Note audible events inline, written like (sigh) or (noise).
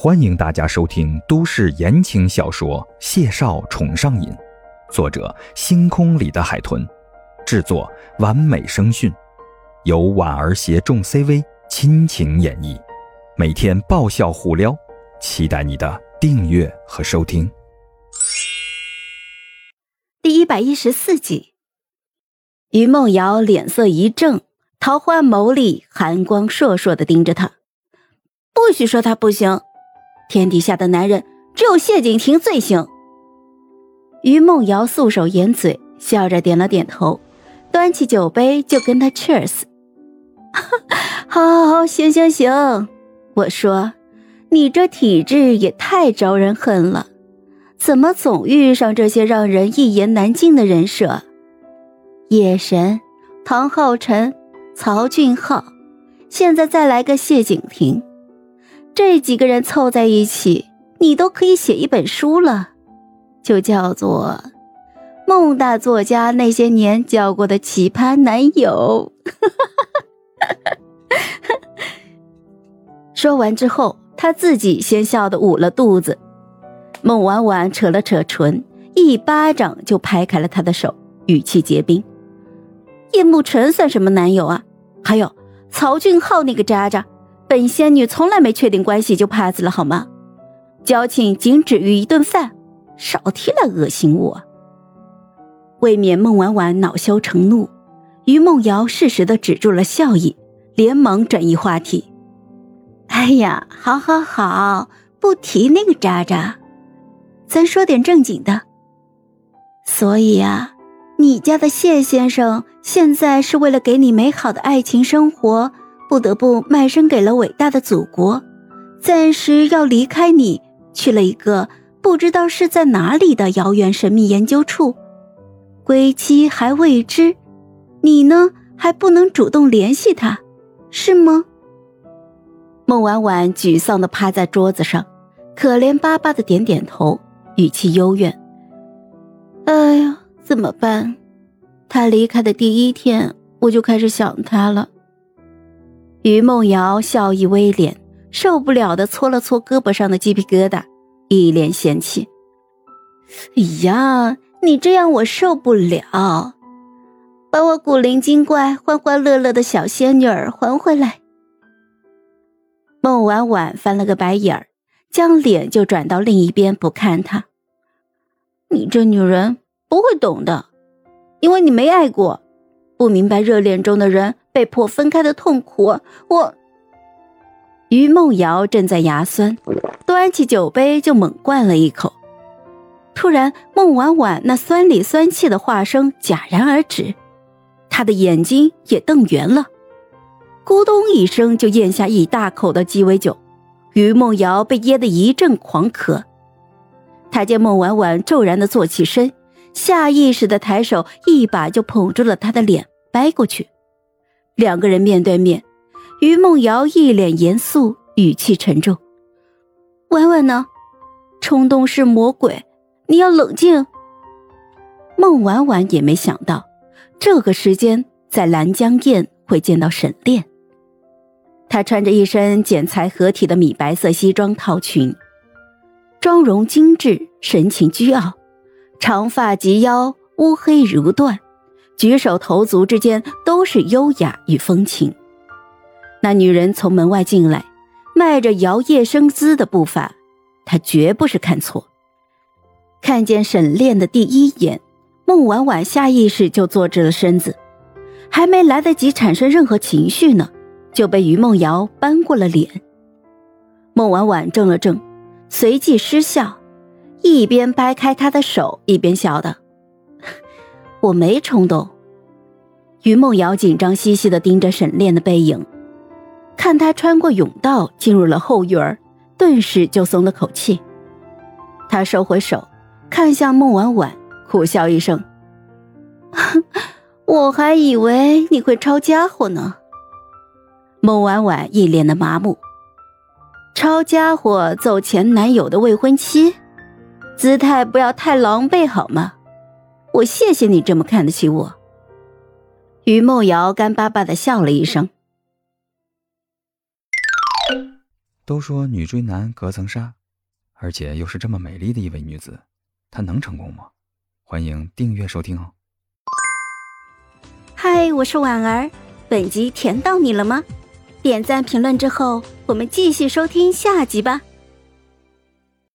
欢迎大家收听都市言情小说《谢少宠上瘾》，作者：星空里的海豚，制作：完美声讯，由婉儿携众 CV 亲情演绎，每天爆笑互撩，期待你的订阅和收听。第一百一十四集，于梦瑶脸色一正，桃花眸里寒光烁烁的盯着他，不许说他不行。天底下的男人，只有谢景亭最行。于梦瑶素手掩嘴，笑着点了点头，端起酒杯就跟他 cheers。好，(laughs) 好，好，行，行，行。我说，你这体质也太招人恨了，怎么总遇上这些让人一言难尽的人设？夜神、唐浩辰、曹俊浩，现在再来个谢景亭。这几个人凑在一起，你都可以写一本书了，就叫做《孟大作家那些年交过的奇葩男友》。(laughs) 说完之后，他自己先笑得捂了肚子。孟婉婉扯了扯唇，一巴掌就拍开了他的手，语气结冰：“叶慕辰算什么男友啊？还有曹俊浩那个渣渣。”本仙女从来没确定关系就 pass 了，好吗？交情仅止于一顿饭，少提了恶心我。未免孟婉婉恼羞成怒，于梦瑶适时的止住了笑意，连忙转移话题：“哎呀，好好好，不提那个渣渣，咱说点正经的。所以啊，你家的谢先生现在是为了给你美好的爱情生活。”不得不卖身给了伟大的祖国，暂时要离开你，去了一个不知道是在哪里的遥远神秘研究处，归期还未知，你呢还不能主动联系他，是吗？孟婉婉沮丧的趴在桌子上，可怜巴巴的点点头，语气幽怨：“哎呀，怎么办？他离开的第一天，我就开始想他了。”于梦瑶笑意微敛，受不了的搓了搓胳膊上的鸡皮疙瘩，一脸嫌弃：“哎呀，你这样我受不了，把我古灵精怪、欢欢乐乐的小仙女儿还回来。”孟婉婉翻了个白眼儿，将脸就转到另一边不看他：“你这女人不会懂的，因为你没爱过，不明白热恋中的人。”被迫分开的痛苦，我。于梦瑶正在牙酸，端起酒杯就猛灌了一口。突然，孟婉婉那酸里酸气的话声戛然而止，她的眼睛也瞪圆了，咕咚一声就咽下一大口的鸡尾酒。于梦瑶被噎得一阵狂咳，他见孟婉婉骤然的坐起身，下意识的抬手一把就捧住了她的脸，掰过去。两个人面对面，于梦瑶一脸严肃，语气沉重：“婉婉呢？冲动是魔鬼，你要冷静。”孟婉婉也没想到，这个时间在兰江宴会见到沈炼。她穿着一身剪裁合体的米白色西装套裙，妆容精致，神情倨傲，长发及腰，乌黑如缎。举手投足之间都是优雅与风情。那女人从门外进来，迈着摇曳生姿的步伐，她绝不是看错。看见沈炼的第一眼，孟婉婉下意识就坐直了身子，还没来得及产生任何情绪呢，就被于梦瑶扳过了脸。孟婉婉怔了怔，随即失笑，一边掰开他的手，一边笑道。(laughs) 我没冲动。于梦瑶紧张兮兮的盯着沈炼的背影，看他穿过甬道进入了后院儿，顿时就松了口气。他收回手，看向孟婉婉，苦笑一声：“ (laughs) 我还以为你会抄家伙呢。”孟婉婉一脸的麻木：“抄家伙揍前男友的未婚妻，姿态不要太狼狈好吗？”我谢谢你这么看得起我。于梦瑶干巴巴的笑了一声。都说女追男隔层纱，而且又是这么美丽的一位女子，她能成功吗？欢迎订阅收听哦。嗨，我是婉儿，本集甜到你了吗？点赞评论之后，我们继续收听下集吧。